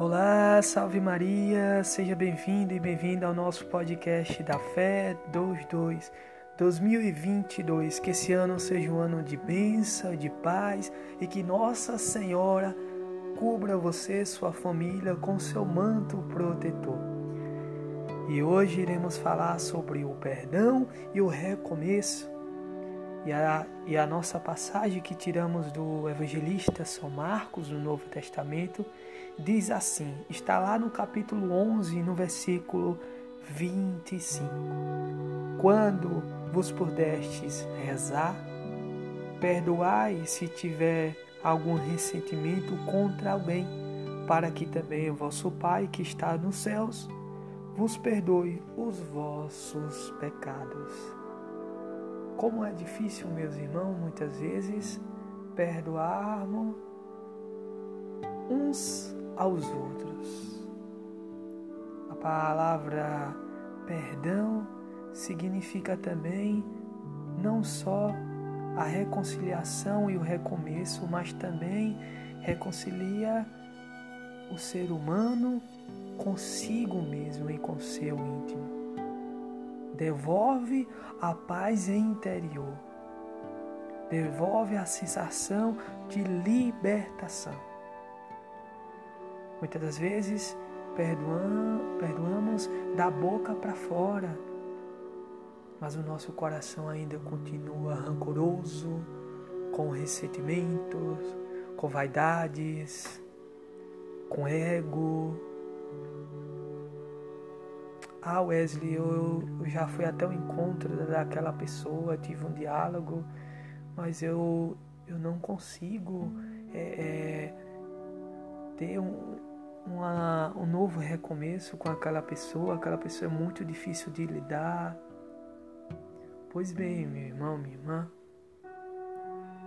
Olá, salve Maria, seja bem-vindo e bem-vinda ao nosso podcast da Fé 22 2022. Que esse ano seja um ano de bênção, de paz e que Nossa Senhora cubra você, sua família, com seu manto protetor. E hoje iremos falar sobre o perdão e o recomeço. E a, e a nossa passagem que tiramos do evangelista São Marcos, no Novo Testamento, diz assim: está lá no capítulo 11, no versículo 25. Quando vos pudestes rezar, perdoai se tiver algum ressentimento contra alguém, para que também o vosso Pai que está nos céus vos perdoe os vossos pecados. Como é difícil, meus irmãos, muitas vezes perdoarmos uns aos outros. A palavra perdão significa também não só a reconciliação e o recomeço, mas também reconcilia o ser humano consigo mesmo e com seu íntimo. Devolve a paz interior. Devolve a sensação de libertação. Muitas das vezes perdoamos da boca para fora, mas o nosso coração ainda continua rancoroso, com ressentimentos, com vaidades, com ego. Ah, Wesley, eu já fui até o encontro daquela pessoa, tive um diálogo, mas eu, eu não consigo é, é, ter um, uma, um novo recomeço com aquela pessoa, aquela pessoa é muito difícil de lidar. Pois bem, meu irmão, minha irmã,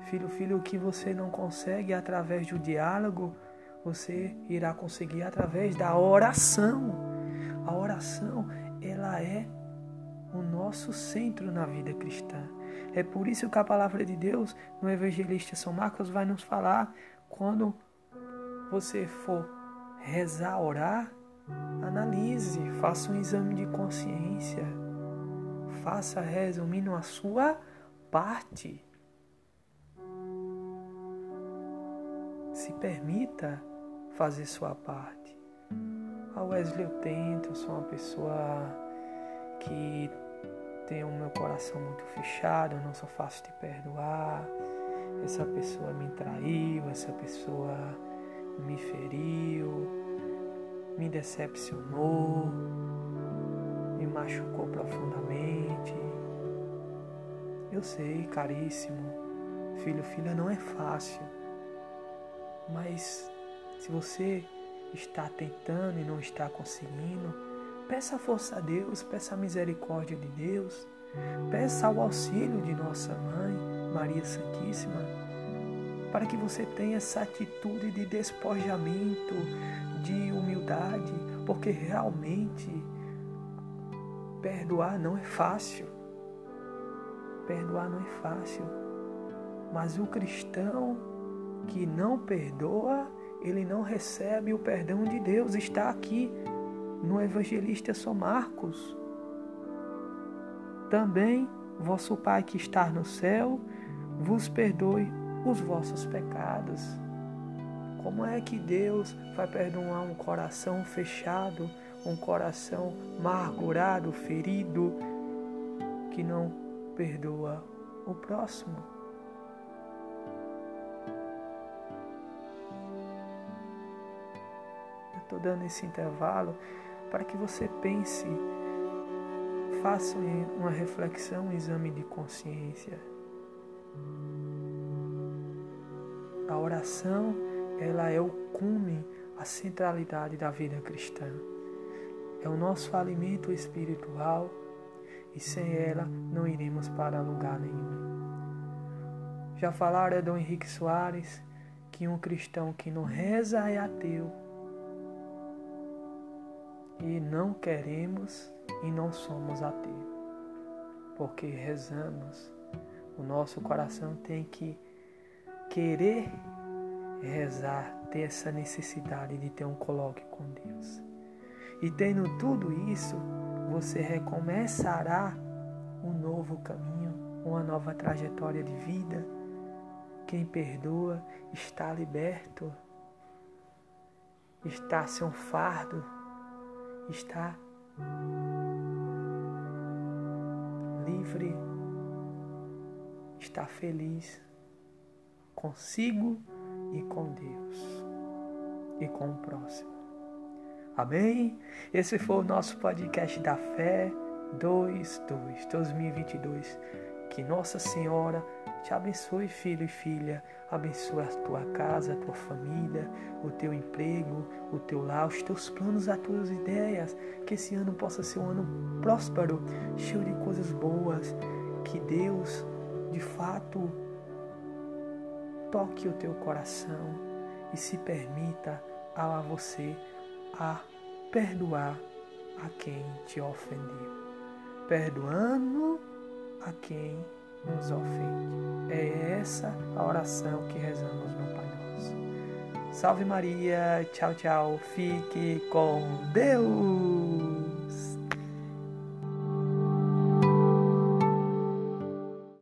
filho, filho, o que você não consegue através do diálogo, você irá conseguir através da oração. A oração, ela é o nosso centro na vida cristã. É por isso que a palavra de Deus no evangelista São Marcos vai nos falar quando você for rezar, orar, analise, faça um exame de consciência. Faça resumindo a sua parte. Se permita fazer sua parte. A Wesley eu tento, eu sou uma pessoa que tem o meu coração muito fechado, eu não sou fácil de perdoar. Essa pessoa me traiu, essa pessoa me feriu, me decepcionou, me machucou profundamente. Eu sei, caríssimo, filho, filha, não é fácil, mas se você está tentando e não está conseguindo, peça força a Deus, peça a misericórdia de Deus, peça o auxílio de nossa mãe, Maria Santíssima para que você tenha essa atitude de despojamento, de humildade, porque realmente perdoar não é fácil. Perdoar não é fácil. Mas o cristão que não perdoa, ele não recebe o perdão de Deus. Está aqui no evangelista São Marcos. Também vosso Pai que está no céu vos perdoe os vossos pecados. Como é que Deus vai perdoar um coração fechado, um coração amargurado, ferido, que não perdoa o próximo? Eu estou dando esse intervalo para que você pense, faça uma reflexão, um exame de consciência. A oração, ela é o cume, a centralidade da vida cristã. É o nosso alimento espiritual e sem ela não iremos para lugar nenhum. Já falaram Dom Henrique Soares que um cristão que não reza é ateu. E não queremos e não somos ateus. Porque rezamos, o nosso coração tem que querer rezar ter essa necessidade de ter um coloque com Deus. E tendo tudo isso, você recomeçará um novo caminho, uma nova trajetória de vida. Quem perdoa está liberto, está sem um fardo, está livre, está feliz consigo e com Deus e com o próximo. Amém? Esse foi o nosso podcast da fé 22 2022. Que Nossa Senhora te abençoe, filho e filha. Abençoe a tua casa, a tua família, o teu emprego, o teu lar, os teus planos, as tuas ideias. Que esse ano possa ser um ano próspero, cheio de coisas boas. Que Deus, de fato, toque o teu coração e se permita a você a perdoar a quem te ofendeu. Perdoando a quem nos ofende. É essa a oração que rezamos no Pai Nosso. Salve Maria, tchau, tchau, fique com Deus!